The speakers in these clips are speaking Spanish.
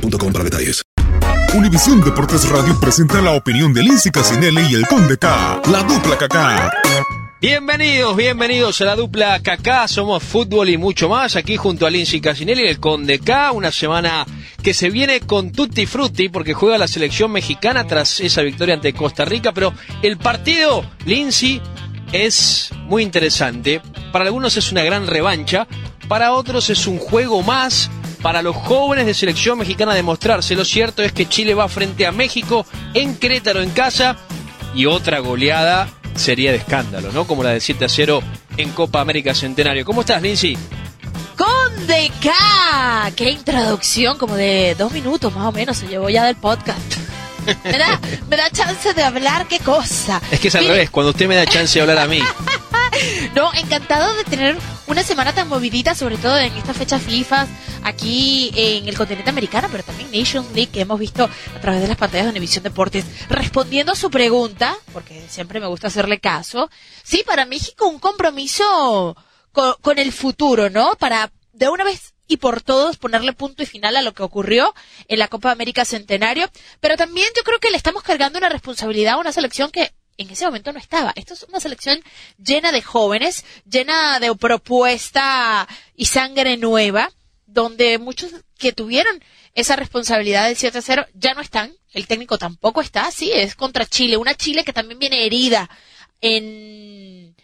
para detalles. Univisión Deportes Radio presenta la opinión de Lindsay Casinelli y el Conde K, la dupla Kaká. Bienvenidos, bienvenidos a la dupla Kaká, somos fútbol y mucho más, aquí junto a Lindsay Casinelli y el Conde K, una semana que se viene con tutti frutti porque juega la selección mexicana tras esa victoria ante Costa Rica, pero el partido, Lindsay, es muy interesante, para algunos es una gran revancha, para otros es un juego más para los jóvenes de selección mexicana demostrarse. Lo cierto es que Chile va frente a México en Querétaro en casa y otra goleada sería de escándalo, ¿no? Como la de 7 a 0 en Copa América Centenario. ¿Cómo estás, Lindsay? Con de K. Qué introducción, como de dos minutos más o menos se llevó ya del podcast. Me da, me da chance de hablar, qué cosa. Es que es al revés, cuando usted me da chance de hablar a mí. No, encantado de tener una semana tan movidita, sobre todo en esta fecha FIFA, aquí en el continente americano, pero también Nations League, que hemos visto a través de las pantallas de Univisión Deportes. Respondiendo a su pregunta, porque siempre me gusta hacerle caso, sí, para México un compromiso con, con el futuro, ¿no? Para de una vez y por todos ponerle punto y final a lo que ocurrió en la Copa América Centenario, pero también yo creo que le estamos cargando una responsabilidad a una selección que en ese momento no estaba. Esto es una selección llena de jóvenes, llena de propuesta y sangre nueva, donde muchos que tuvieron esa responsabilidad del 7 0 ya no están. El técnico tampoco está, sí, es contra Chile. Una Chile que también viene herida en,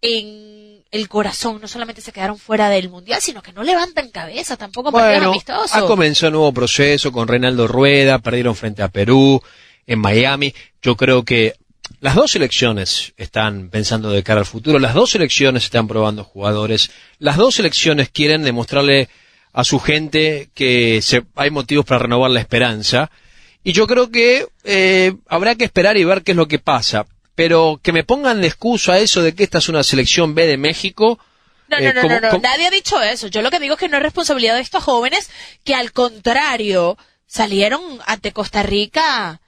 en el corazón. No solamente se quedaron fuera del mundial, sino que no levantan cabeza tampoco bueno, amistosos. Ha comenzado un nuevo proceso con Reinaldo Rueda, perdieron frente a Perú, en Miami. Yo creo que las dos selecciones están pensando de cara al futuro, las dos selecciones están probando jugadores, las dos selecciones quieren demostrarle a su gente que se, hay motivos para renovar la esperanza. Y yo creo que eh, habrá que esperar y ver qué es lo que pasa. Pero que me pongan de excusa eso de que esta es una selección B de México. No, no, no, no, no, nadie ha dicho eso. Yo lo que digo es que no es responsabilidad de estos jóvenes que al contrario salieron ante Costa Rica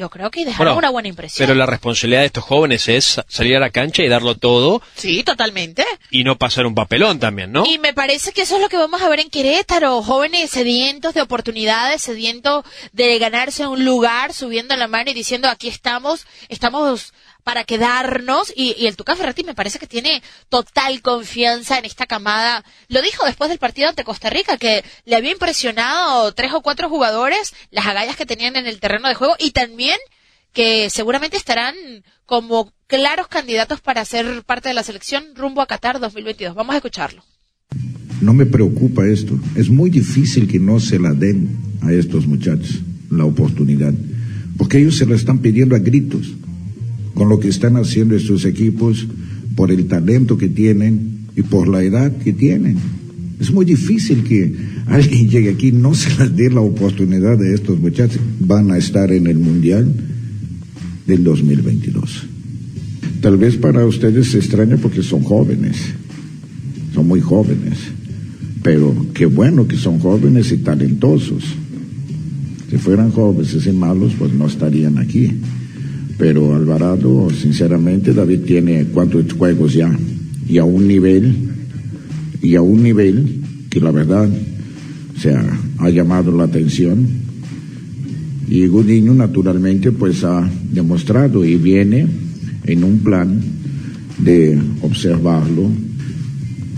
yo creo que Bueno, una buena impresión. Pero la responsabilidad de estos jóvenes es salir a la cancha y darlo todo Sí, totalmente. y no pasar un papelón también, ¿no? Y me parece que eso es lo que vamos a ver en Querétaro, jóvenes sedientos de oportunidades, sedientos de ganarse un lugar, subiendo la mano y diciendo aquí estamos, estamos para quedarnos y, el Tuca Ferretti me parece que tiene total confianza en esta camada. Lo dijo después del partido ante Costa Rica que le había impresionado tres o cuatro jugadores las agallas que tenían en el terreno de juego y también que seguramente estarán como claros candidatos para ser parte de la selección rumbo a Qatar 2022. Vamos a escucharlo. no me preocupa esto. Es muy difícil que no se la den a estos muchachos la oportunidad, porque ellos se la están pidiendo a gritos con lo que están haciendo estos equipos, por el talento que tienen y por la edad que tienen. Es muy difícil que alguien llegue aquí no se les dé la oportunidad de estos muchachos. Van a estar en el Mundial del 2022. Tal vez para ustedes se extraña porque son jóvenes, son muy jóvenes, pero qué bueno que son jóvenes y talentosos. Si fueran jóvenes y malos, pues no estarían aquí. Pero Alvarado, sinceramente, David tiene cuántos juegos ya y a un nivel, y a un nivel que la verdad, o sea, ha llamado la atención. Y Gudiño, naturalmente, pues ha demostrado y viene en un plan de observarlo.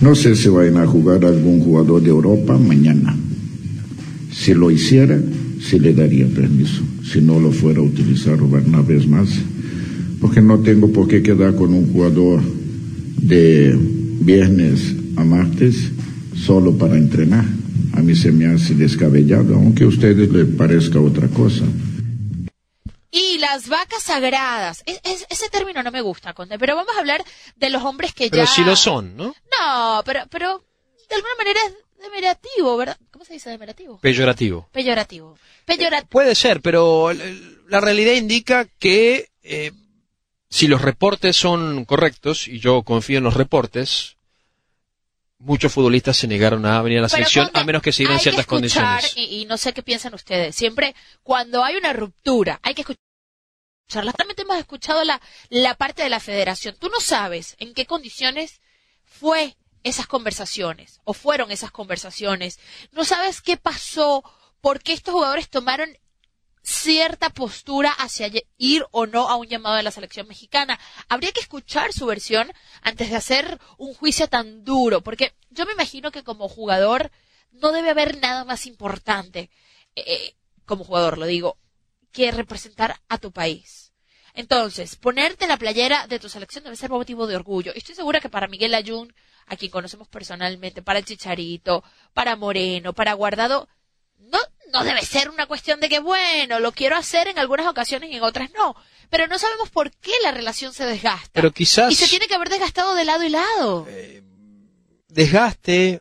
No sé si vayan a jugar algún jugador de Europa mañana. Si lo hiciera, se le daría permiso si no lo fuera a utilizar una vez más, porque no tengo por qué quedar con un jugador de viernes a martes solo para entrenar. A mí se me hace descabellado, aunque a ustedes les parezca otra cosa. Y las vacas sagradas. ese término no me gusta, Conde, pero vamos a hablar de los hombres que ya... Pero sí lo son, ¿no? No, pero, pero de alguna manera es demerativo, ¿verdad? ¿Cómo se dice demerativo? Peyorativo. Peyorativo. Puede ser, pero la realidad indica que eh, si los reportes son correctos, y yo confío en los reportes, muchos futbolistas se negaron a venir a la selección a menos que siguieran ciertas condiciones. Y, y, no sé qué piensan ustedes. Siempre, cuando hay una ruptura, hay que escucharla. También hemos escuchado la, la parte de la federación. Tú no sabes en qué condiciones fue esas conversaciones o fueron esas conversaciones. No sabes qué pasó, por qué estos jugadores tomaron cierta postura hacia ir o no a un llamado de la selección mexicana. Habría que escuchar su versión antes de hacer un juicio tan duro, porque yo me imagino que como jugador no debe haber nada más importante, eh, eh, como jugador lo digo, que representar a tu país. Entonces, ponerte la playera de tu selección debe ser motivo de orgullo. Estoy segura que para Miguel Ayun a quien conocemos personalmente, para el Chicharito, para Moreno, para Guardado, no, no debe ser una cuestión de que, bueno, lo quiero hacer en algunas ocasiones y en otras no. Pero no sabemos por qué la relación se desgasta. Pero quizás. Y se tiene que haber desgastado de lado y lado. Eh, desgaste,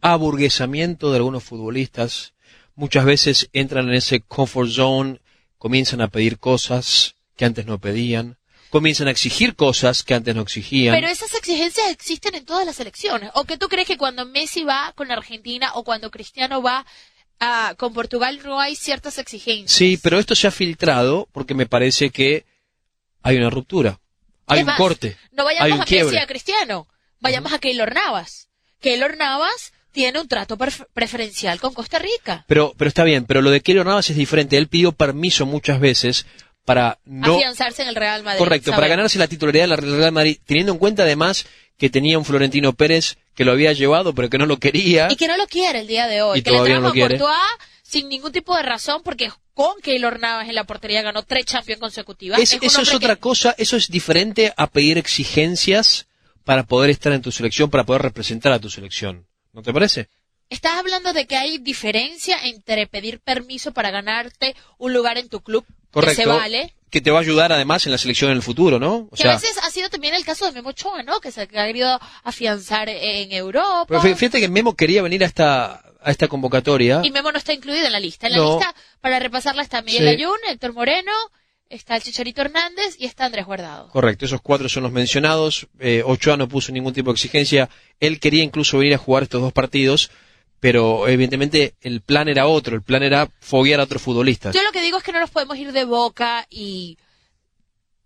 aburguesamiento de algunos futbolistas. Muchas veces entran en ese comfort zone, comienzan a pedir cosas que antes no pedían comienzan a exigir cosas que antes no exigían. Pero esas exigencias existen en todas las elecciones. ¿O que tú crees que cuando Messi va con Argentina o cuando Cristiano va a, con Portugal no hay ciertas exigencias? Sí, pero esto se ha filtrado porque me parece que hay una ruptura. Hay un corte. No vayamos a Messi a Cristiano. Vayamos a Keylor Navas. Keylor Navas tiene un trato preferencial con Costa Rica. Pero, pero está bien, pero lo de Keylor Navas es diferente. Él pidió permiso muchas veces para no... Afianzarse en el Real Madrid. Correcto, para ganarse la titularidad del Real Madrid, teniendo en cuenta además que tenía un Florentino Pérez que lo había llevado pero que no lo quería. Y que no lo quiere el día de hoy. Y que todavía le no lo quiere. sin ningún tipo de razón porque con Keylor Navas en la portería ganó tres Champions consecutivas. eso es otra cosa, eso es diferente a pedir exigencias para poder estar en tu selección, para poder representar a tu selección. ¿No te parece? Estás hablando de que hay diferencia entre pedir permiso para ganarte un lugar en tu club Correcto. que se vale. Que te va a ayudar además en la selección en el futuro, ¿no? O que a veces ha sido también el caso de Memo Ochoa, ¿no? Que se ha querido afianzar en Europa. Pero fíjate que Memo quería venir a esta, a esta convocatoria. Y Memo no está incluido en la lista. En la lista, para repasarla, está Miguel Ayun, Héctor Moreno, está el Chicharito Hernández y está Andrés Guardado. Correcto, esos cuatro son los mencionados. Eh, Ochoa no puso ningún tipo de exigencia. Él quería incluso venir a jugar estos dos partidos pero evidentemente el plan era otro, el plan era foguear a otros futbolistas. Yo lo que digo es que no nos podemos ir de boca y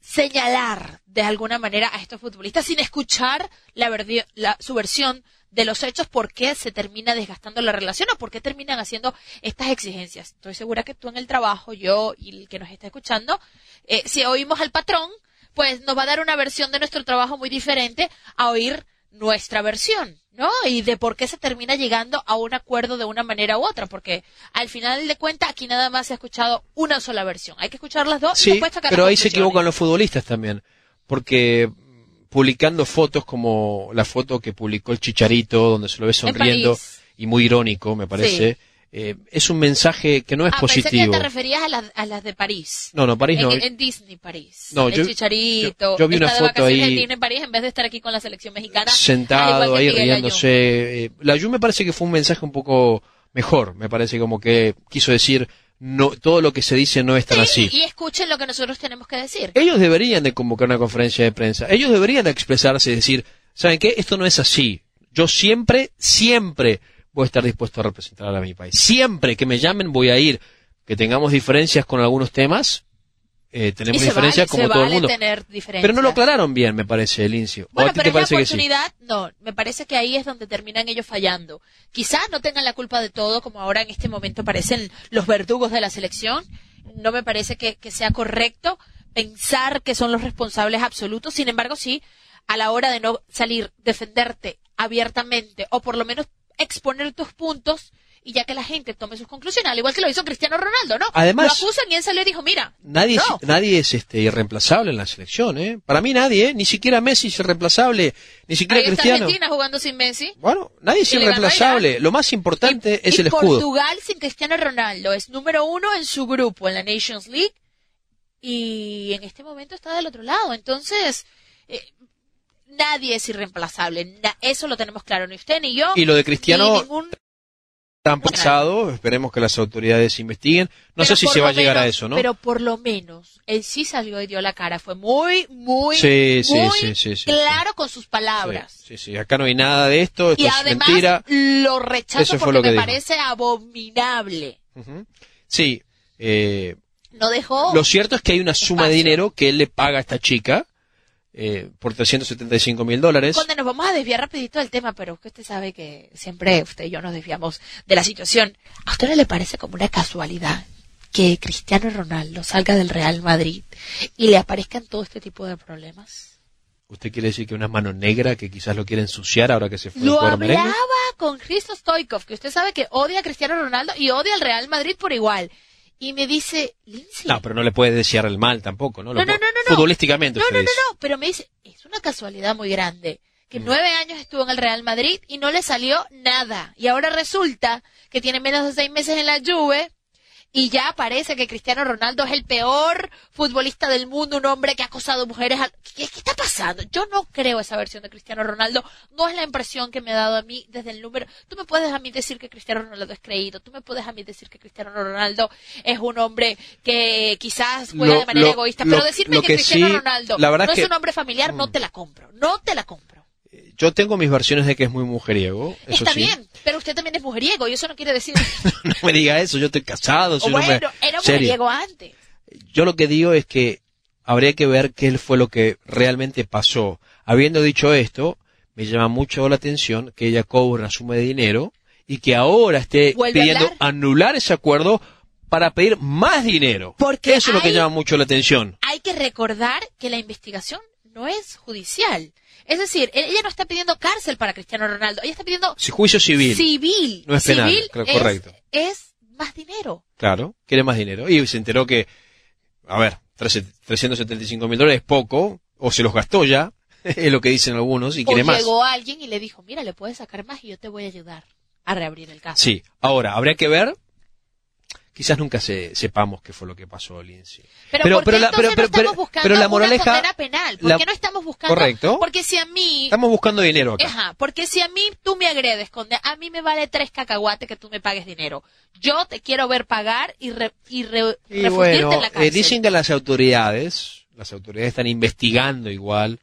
señalar de alguna manera a estos futbolistas sin escuchar la, su versión de los hechos, por qué se termina desgastando la relación o por qué terminan haciendo estas exigencias. Estoy segura que tú en el trabajo, yo y el que nos está escuchando, eh, si oímos al patrón, pues nos va a dar una versión de nuestro trabajo muy diferente a oír nuestra versión, ¿no? Y de por qué se termina llegando a un acuerdo de una manera u otra, porque al final de cuentas aquí nada más se ha escuchado una sola versión. Hay que escuchar las dos sí, y después Pero ahí se equivocan los futbolistas también, porque publicando fotos como la foto que publicó el Chicharito, donde se lo ve sonriendo y muy irónico, me parece. Eh, es un mensaje que no es ah, pensé que positivo. te referías a las, a las de París. No, no, París en, no. En Disney París. No, el yo- Chicharito. yo- yo vi una foto ahí- en Disney París en vez de estar aquí con la selección mexicana. sentado ahí Miguel riéndose. Eh, La Yu me parece que fue un mensaje un poco mejor. Me parece como que quiso decir, no, todo lo que se dice no es tan Sí, así. y escuchen lo que nosotros tenemos que decir. Ellos deberían de convocar una conferencia de prensa. Ellos deberían de expresarse y decir, ¿saben qué? Esto no es así. Yo siempre, siempre voy a estar dispuesto a representar a mi país. Siempre que me llamen voy a ir. Que tengamos diferencias con algunos temas, eh, Y tenemos se diferencias vale, como se todo el vale mundo. tener. Pero no lo aclararon bien, me parece, Lincio. ¿O Bueno, a ti pero te parece que sí? oportunidad, no, me parece que ahí es donde terminan ellos fallando. Quizás no tengan la culpa de todo, como ahora en este momento parecen los verdugos de la selección. No me parece que, que sea correcto pensar que son los responsables absolutos. Sin embargo, sí, a la hora de no salir, defenderte abiertamente o por lo menos exponer tus puntos y ya que la gente tome sus conclusiones, al igual que lo hizo Cristiano Ronaldo, ¿no? Además- lo acusan y él salió y dijo, mira, Nadie, no. es, nadie es este irreemplazable en la selección, ¿eh? Para mí nadie, ¿eh? Ni siquiera Messi es irreemplazable, ni siquiera Ahí está Cristiano. Argentina jugando sin Messi. Bueno, nadie es irreemplazable. Lo más importante es y el escudo. Portugal sin Cristiano Ronaldo es número uno en su grupo en la Nations League y en este momento está del otro lado. Entonces, eh, nadie es irreemplazable. Eso lo tenemos claro, ni usted ni yo. Y lo de Cristiano ni ningún- Tan pasado, esperemos que las autoridades investiguen. No pero sé si se va a llegar a eso, ¿no? Pero por lo menos, él sí salió y dio la cara. Fue muy, muy, Sí, sí, muy sí, claro con sus palabras. Sí, sí, acá no hay nada de esto, esto Y es además mentira. lo rechazo Eso porque lo me dijo. parece abominable. Ujú. Sí, eh, No dejó lo cierto es que hay una suma de dinero que él le paga a esta chica eh, por 375 mil dólares. Conde, nos vamos a desviar rapidito del tema, pero que usted sabe que siempre usted y yo nos desviamos de la situación. ¿A usted no le parece como una casualidad que Cristiano Ronaldo salga del Real Madrid y le aparezcan todo este tipo de problemas? ¿Usted quiere decir que una mano negra que quizás lo quiere ensuciar ahora que se fue Lo merengue? hablaba con Christos Stoikov, que usted sabe que odia a Cristiano Ronaldo y odia al Real Madrid por igual. Y me dice, Lindsay, No, pero no le puede desear el mal tampoco, ¿no? Lo No, no, no, no, no. Futbolísticamente No, no, no, no, pero me dice, es una casualidad muy grande, que Mm. nueve años estuvo en el Real Madrid y no le salió nada. Y ahora resulta que tiene menos de seis meses en la Juve y ya parece que Cristiano Ronaldo es el peor futbolista del mundo, un hombre que ha acosado mujeres. al- ¿Qué, qué está pasando? Yo no creo esa versión de Cristiano Ronaldo. No es la impresión que me ha dado a mí desde el número. Tú me puedes a mí decir que Cristiano Ronaldo es creído. Tú me puedes a mí decir que Cristiano Ronaldo es un hombre que quizás juega Lo- de manera lo- egoísta. lo- Pero decirme que, que Cristiano sí, Ronaldo la verdad no es es que- un hombre familiar, no te la compro. No te la compro. Yo tengo mis versiones de que es muy mujeriego, eso Está sí. bien, pero usted también es mujeriego y eso no quiere decir. no me diga eso, yo estoy casado, soy o un hombre bueno, era serio. mujeriego antes. Yo lo que digo es que habría que ver qué fue lo que realmente pasó. Habiendo dicho esto, me llama mucho la atención que ella cobra una suma de dinero y que ahora esté ¿Vuelve a pidiendo anular ese acuerdo para pedir más dinero. Porque eso es lo que llama mucho la atención. Hay que recordar que la investigación no es judicial. Es decir, e-, ella no está pidiendo cárcel para Cristiano Ronaldo, ella está pidiendo Si juicio civil. civil. No es penal, Civil es- correcto. Es más dinero. Claro, quiere más dinero. Y se enteró que, a ver, 13 375 mil dólares es poco, o se los gastó ya, es lo que dicen algunos, y o quiere más. llegó alguien y le dijo, mira, le puedes sacar más y yo te voy a ayudar a reabrir el caso. Sí, ahora, habría que ver, quizás nunca se, sepamos qué fue lo que pasó, Lindsay. Pero, Pero- ¿por qué pero la- entonces pero- pero- no estamos buscando pero la una moraleja- condena penal? ¿Por la- qué no estamos buscando? Correcto. Porque si a mí... Estamos buscando dinero acá. Ajá, porque si a mí tú me agredes, con a mí me vale tres cacahuates que tú me pagues dinero. Yo te quiero ver pagar y, re- y re- Y bueno, en la eh, cárcel. dicen que las autoridades, las autoridades están investigando igual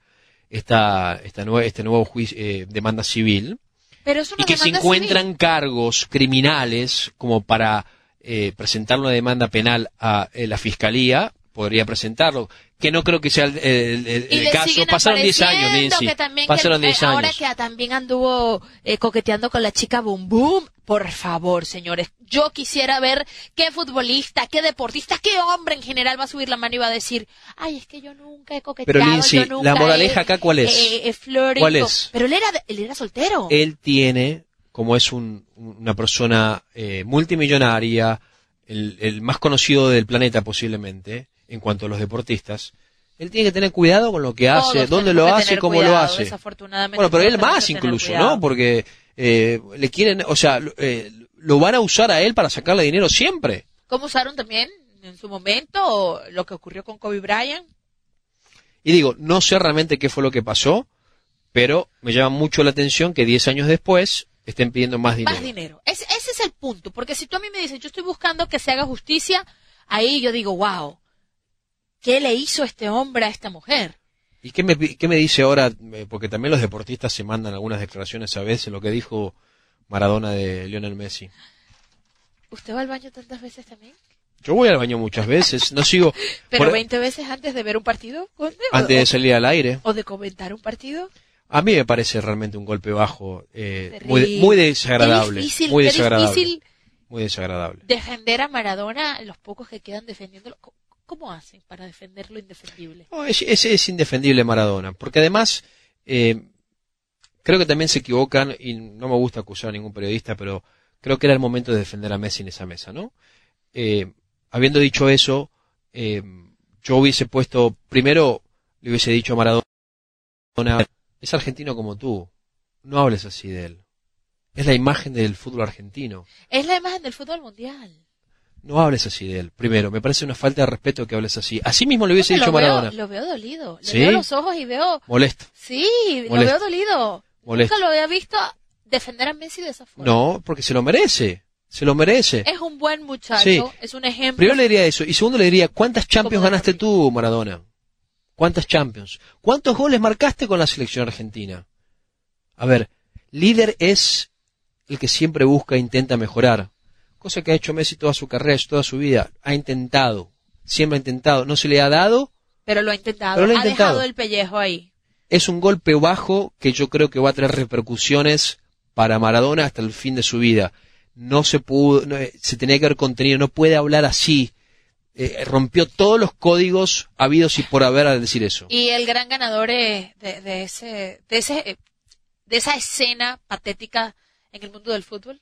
esta, esta nueva, este nuevo juicio, eh, demanda civil, Pero una y que demanda encuentran civil. cargos criminales como para eh, presentar una demanda penal a eh, la fiscalía, podría presentarlo. Que no creo que sea el, el- el- Y el le caso. Pasaron 10 años, Nancy. que Pasaron el- eh, 10 Ahora años. que también anduvo eh, coqueteando con la chica Boom Boom. Por favor, señores. Yo quisiera ver qué futbolista, qué deportista, qué hombre en general va a subir la mano y va a decir, ay, es que yo nunca he coqueteado. Pero, Lindsay, yo nunca la moraleja he- acá, ¿cuál es? eh, eh, florido". ¿Cuál es? Pero él era, él era soltero. Él tiene, como es un- una persona eh, multimillonaria, el, el más conocido del planeta posiblemente, en cuanto a los deportistas, Él tiene que tener cuidado con lo que Todos hace, dónde lo hace, cómo cuidado, lo hace. desafortunadamente, Bueno, pero él más incluso, cuidado. ¿no? Porque eh, le quieren, o sea, lo- eh, lo van a usar a él para sacarle dinero siempre. ¿Cómo usaron también en su momento lo que ocurrió con Kobe Bryant? Y digo, no sé realmente qué fue lo que pasó, pero me llama mucho la atención que 10 años después estén pidiendo más dinero. Más dinero. Ese, ese es el punto. Porque si tú a mí me dices, yo estoy buscando que se haga justicia, ahí yo digo, wow, ¿qué le hizo este hombre a esta mujer? ¿Y qué me, qué me dice ahora? Eh, Porque también los deportistas se mandan algunas declaraciones a veces, lo que dijo Maradona de Lionel Messi. ¿Usted va al baño tantas veces también? Yo voy al baño muchas veces, no sigo ¿Pero por- 20 veces antes de ver un partido? Antes de salir al aire. ¿O de comentar un partido? A mí me parece realmente un golpe bajo, eh, muy, muy desagradable, Qué difícil, muy qué desagradable, difícil muy desagradable. defender a Maradona, los pocos que quedan defendiéndolo. ¿Cómo, cómo hacen para defender lo indefendible? No, es, es- es indefendible Maradona, porque además eh, creo que también se equivocan y no me gusta acusar a ningún periodista, pero creo que era el momento de defender a Messi en esa mesa, ¿no? Eh, habiendo dicho eso, eh, yo hubiese puesto primero le hubiese dicho a Maradona es argentino como tú, no hables así de él. Es la imagen del fútbol argentino. Es la imagen del fútbol mundial. No hables así de él. Primero, me parece una falta de respeto que hables así. Así mismo le hubiese Lo dicho veo- Maradona. Lo veo dolido. Le ¿Sí? veo los ojos y veo... Molesto. Sí, lo veo dolido. Molesto. Nunca lo había visto defender a Messi de esa forma. No, porque se lo merece. Se lo merece. Es un buen muchacho, Sí. es un ejemplo. Primero le diría eso. Y segundo le diría, ¿cuántas Champions ganaste tú, Maradona? ¿Cuántas Champions? ¿Cuántos goles marcaste con la selección argentina? A ver, líder es el que siempre busca e intenta mejorar. Cosa que ha hecho Messi toda su carrera, toda su vida. Ha intentado. Siempre ha intentado. No se le ha dado. Pero lo ha intentado. Pero lo ha ha intentado. dejado el pellejo ahí. Es un golpe bajo que yo creo que va a traer repercusiones para Maradona hasta el fin de su vida. No se pudo, no, eh, se tenía que haber contenido, no puede hablar así. Eh, rompió todos los códigos habidos y por haber al decir eso. Y el gran ganador eh, de, de ese, de ese, eh, de esa escena patética en el mundo del fútbol.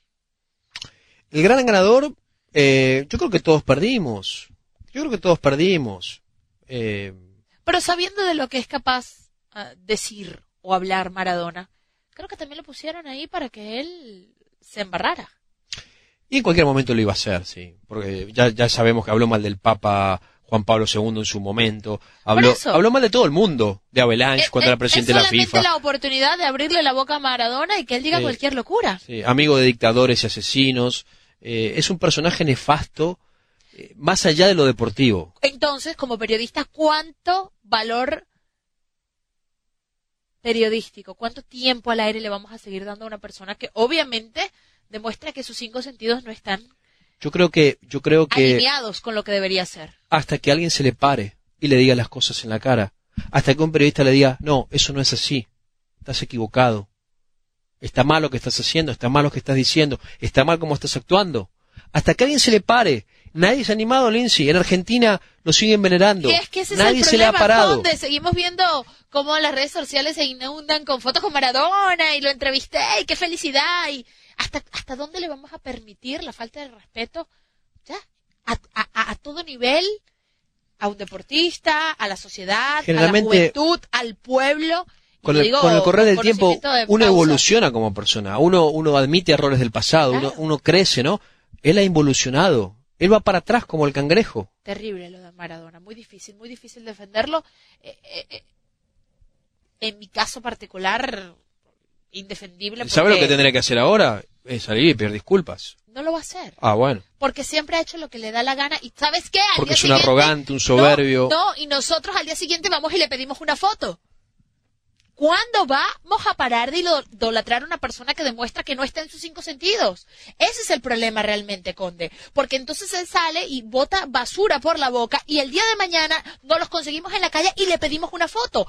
El gran ganador, eh, yo creo que todos perdimos. Yo creo que todos perdimos. Eh, Pero sabiendo de lo que es capaz ah, decir o hablar Maradona, creo que también lo pusieron ahí para que él se embarrara. Y en cualquier momento lo iba a hacer, sí. Porque ya, ya sabemos que habló mal del Papa Juan Pablo II en su momento. Habló, eso. habló mal de todo el mundo. De Avalanche, cuando Eh, era presidente es de la FIFA. la oportunidad de abrirle la boca a Maradona y que él diga Sí. cualquier locura. Sí, amigo de dictadores y asesinos. Eh, es un personaje nefasto, eh, más allá de lo deportivo. Entonces, como periodista, ¿cuánto valor periodístico, cuánto tiempo al aire le vamos a seguir dando a una persona que obviamente demuestra que sus cinco sentidos no están Yo creo que, yo creo que alineados con lo que debería ser? hasta que alguien se le pare y le diga las cosas en la cara, hasta que un periodista le diga, no, eso no es así, estás equivocado, está mal lo que estás haciendo, está mal lo que estás diciendo, está mal cómo estás actuando, hasta que alguien se le pare. Nadie se ha animado, Lindsay. En Argentina lo siguen venerando. Y es que ese Nadie es el se le ha parado. Conde. Seguimos viendo cómo las redes sociales se inundan con fotos con Maradona y lo entrevisté y qué felicidad. y ¿Hasta, hasta dónde le vamos a permitir la falta de respeto? Ya, a, a- a- a todo nivel, a un deportista, a la sociedad, a la juventud, al pueblo. Con el, digo con el correr del tiempo, de uno evoluciona como persona. Uno, uno admite errores del pasado, uno, uno crece, ¿no? Él ha involucionado. Él va para atrás como el cangrejo. Terrible lo de Maradona, muy difícil, muy difícil defenderlo. Eh, eh, eh, en mi caso particular, indefendible. ¿Sabe lo porque que tendría que hacer ahora? Es salir y pedir disculpas. No lo va a hacer. Ah, bueno. Porque siempre ha hecho lo que le da la gana. ¿Y sabes qué? Al Porque es un arrogante, un soberbio. No, no, y nosotros al día siguiente vamos y le pedimos una foto. ¿Cuándo vamos a parar de ido- idolatrar a una persona que demuestra que no está en sus cinco sentidos? Ese es el problema realmente, Conde. Porque entonces él sale y bota basura por la boca y el día de mañana no los conseguimos en la calle y le pedimos una foto.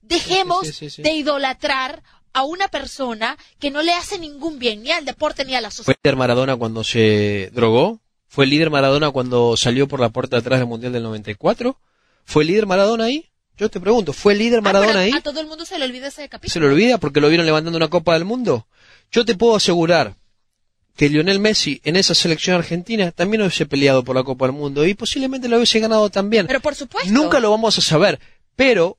Dejemos Sí, sí, sí, sí. de idolatrar a una persona que no le hace ningún bien, ni al deporte ni a la ¿Fue sociedad. líder Maradona cuando se drogó? ¿Fue líder Maradona cuando salió por la puerta de atrás del Mundial del 94? ¿Fue líder Maradona ahí? Yo te pregunto, ¿fue líder Ah, Maradona ahí? A todo el mundo se le olvida ese capítulo. ¿Se lo olvida porque lo vieron levantando una Copa del Mundo? Yo te puedo asegurar que Lionel Messi en esa selección argentina también hubiese peleado por la Copa del Mundo y posiblemente lo hubiese ganado también. Pero por supuesto. Nunca lo vamos a saber, Pero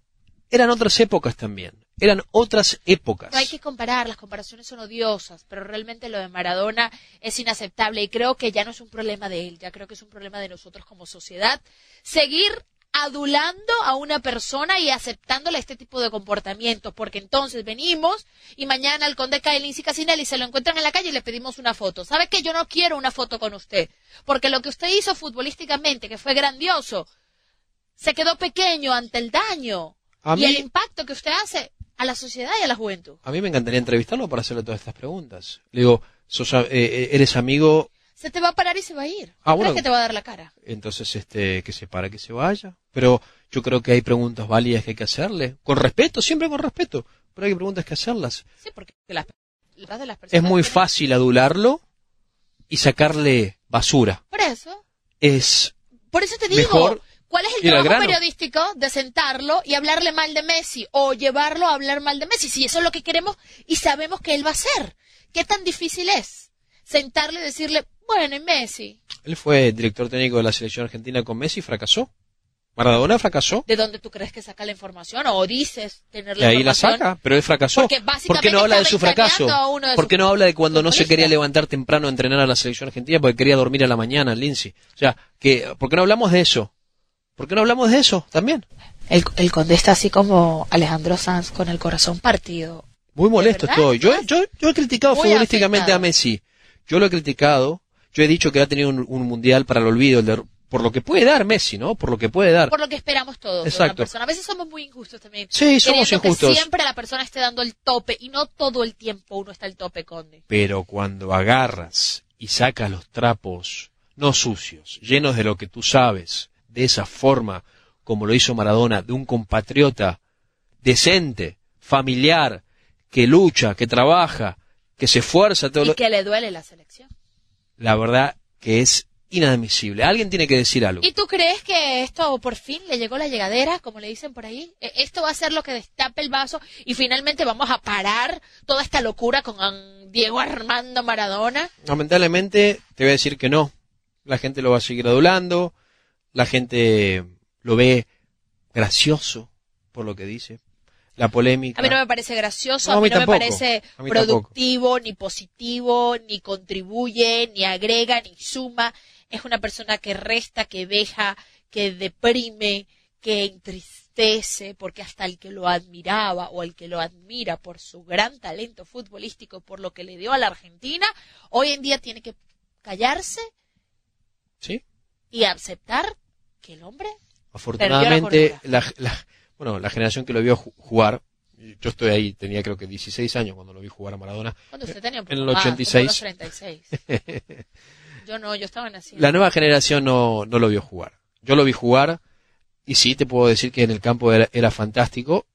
eran otras épocas también. Eran otras épocas. No hay que comparar, las comparaciones son odiosas, pero realmente lo de Maradona es inaceptable y creo que ya no es un problema de él, ya creo que es un problema de nosotros como sociedad. Seguir adulando a una persona y aceptándole este tipo de comportamientos, porque entonces venimos y mañana el conde Caelin y Casinelli se lo encuentran en la calle y le pedimos una foto. ¿Sabe qué? Yo no quiero una foto con usted, porque lo que usted hizo futbolísticamente, que fue grandioso, se quedó pequeño ante el daño A y mí- el impacto que usted hace a la sociedad y a la juventud. A mí me encantaría entrevistarlo para hacerle todas estas preguntas. Le digo, sos, eh, eh, eres amigo, Se te va a parar y se va a ir. Ah, ¿Crees bueno. que te va a dar la cara? entonces este que se para, que se vaya. Pero yo creo que hay preguntas válidas que hay que hacerle. Con respeto, siempre con respeto. Pero hay preguntas que hacerlas. Sí, porque las, las de las Es personas muy tienen- fácil adularlo y sacarle basura. Por eso, Es por eso te digo, Mejor ¿cuál es el trabajo periodístico de sentarlo y hablarle mal de Messi o llevarlo a hablar mal de Messi? Si eso es lo que queremos y sabemos que él va a hacer. ¿Qué tan difícil es? Sentarle y decirle, bueno, y Messi, Él fue director técnico de la selección argentina con Messi y fracasó. Maradona fracasó. ¿de dónde tú crees que saca la información? ¿O dices tener Y la ahí la saca, pero él fracasó. Porque ¿Por básicamente qué no habla de su fracaso? de ¿Por qué no habla de cuando no se quería levantar temprano a entrenar a la selección argentina porque quería dormir a la mañana, Lindsay? O sea, que, ¿por qué no hablamos de eso? ¿Por qué no hablamos de eso también? El, el conde está así como Alejandro Sanz con el corazón partido. Muy molesto estoy. Yo, yo, yo he criticado Muy futbolísticamente afectado. a Messi. Yo lo he criticado. Yo he dicho que ha tenido un, un mundial para el olvido, el de- por lo que puede dar Messi, ¿no? Por lo que puede dar. Por lo que esperamos todos de Exacto. una persona. A veces somos muy injustos también. Sí, somos injustos. Que siempre la persona esté dando el tope y no todo el tiempo uno está al tope, conde. Pero cuando agarras y sacas los trapos, no sucios, llenos de lo que tú sabes, de esa forma, como lo hizo Maradona, de un compatriota decente, familiar, que lucha, que trabaja, que se esfuerza todo Y lo... que le duele la selección. La verdad que es inadmisible. Alguien tiene que decir algo. ¿Y tú crees que esto por fin le llegó la llegadera, como le dicen por ahí? ¿E- ¿Esto va a ser lo que destape el vaso y finalmente vamos a parar toda esta locura con Diego Armando Maradona? Lamentablemente te voy a decir que no. La gente lo va a seguir adulando, la gente lo ve gracioso por lo que dice, la polémica. A mí no me parece gracioso, No, a mí, no tampoco. me parece productivo, ni positivo, ni contribuye, ni agrega, ni suma. Es una persona que resta, que deja, que deprime, que entristece, porque hasta el que lo admiraba o el que lo admira por su gran talento futbolístico, por lo que le dio a la Argentina, hoy en día tiene que callarse Sí. y aceptar que el hombre Afortunadamente, la la, la- bueno, la generación que lo vio ju- jugar, yo estoy ahí, tenía creo que 16 años cuando lo vi jugar a Maradona. cuando usted tenía En el más, como 86. unos 36. Yo no, yo estaba naciendo. La nueva generación no, no lo vio jugar. Yo lo vi jugar y sí te puedo decir que en el campo era, era fantástico,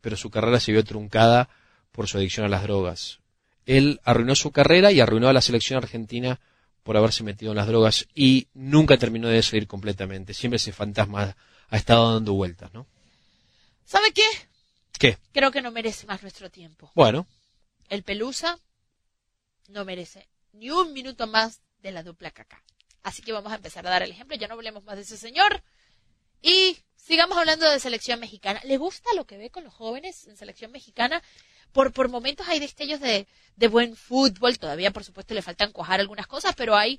pero su carrera se vio truncada por su adicción a las drogas. Él arruinó su carrera y arruinó a la selección argentina por haberse metido en las drogas y nunca terminó de salir completamente. Siempre ese fantasma ha estado dando vueltas, ¿no? ¿Sabe qué? ¿Qué? Creo que no merece más nuestro tiempo. Bueno, El Pelusa no merece ni un minuto más de la dupla caca. Así que vamos a empezar a dar el ejemplo. Ya no hablemos más de ese señor. Y sigamos hablando de selección mexicana. ¿Le gusta lo que ve con los jóvenes en selección mexicana? Por, por momentos hay destellos de, de buen fútbol. Todavía, por supuesto, le faltan cuajar algunas cosas, pero hay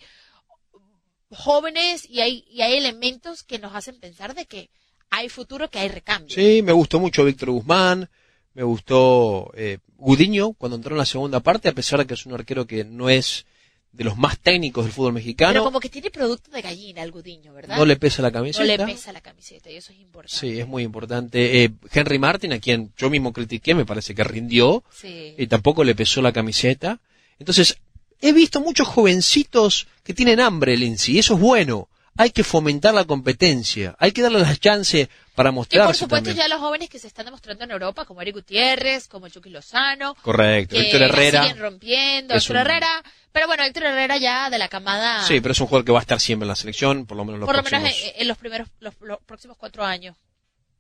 jóvenes y hay, y hay elementos que nos hacen pensar de que hay futuro, que hay recambio. sí, me gustó mucho Víctor Guzmán, me gustó eh, Gudiño cuando entró en la segunda parte, a pesar de que es un arquero que no es de los más técnicos del fútbol Pero mexicano, como que tiene producto de gallina el gudiño, ¿verdad? no le pesa la No camiseta. le pesa la camiseta y eso es importante. Sí, es muy importante. Eh, Henry Martin, a quien yo mismo critiqué, me parece que rindió Sí. y tampoco le pesó la camiseta. Entonces, he visto muchos jovencitos que tienen hambre, Lindsay, y eso es bueno. Hay que fomentar la competencia, hay que darle las chances para Y por mostrarse supuesto también. ya los jóvenes que se están demostrando en Europa, como Eric Gutiérrez, como Chucky Lozano, Correcto, que Víctor la Herrera. siguen rompiendo, Héctor un- Herrera, pero bueno, Héctor Herrera ya de la camada, Sí, pero es un jugador que va a estar siempre en la selección, por lo menos en los por lo menos próximos, en, en los primeros, los, los próximos cuatro años.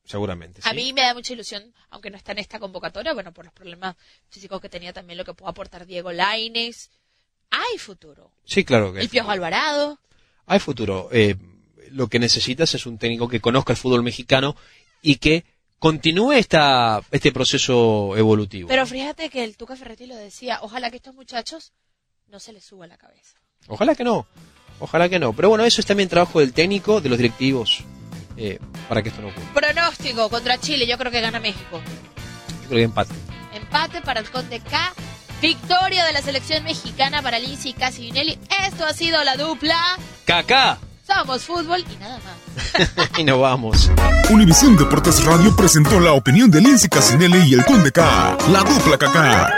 seguramente. A mí me da mucha ilusión, aunque no está en esta convocatoria, bueno, por los problemas físicos que tenía también lo que puede aportar Diego Laines. Hay futuro. Sí, claro que El Piojo Alvarado. Hay futuro. Eh, lo que necesitas es un técnico que conozca el fútbol mexicano y que continúe esta, este proceso evolutivo. Pero fíjate que el Tuca Ferretti lo decía, ojalá que estos muchachos no se les suba la cabeza. Ojalá que no, ojalá que no. Pero bueno, eso es también trabajo del técnico, de los directivos, eh, para que esto no ocurra. Pronóstico contra Chile, yo creo que gana México. Yo creo que empate. Empate para el Conde K. Victoria de la selección mexicana para Lindsay Casinelli. Esto ha sido la dupla. ¡Cacá! Somos fútbol y nada más. y nos vamos. Univisión Deportes Radio presentó la opinión de Lindsay Casinelli y el Conde K. La dupla Kaká.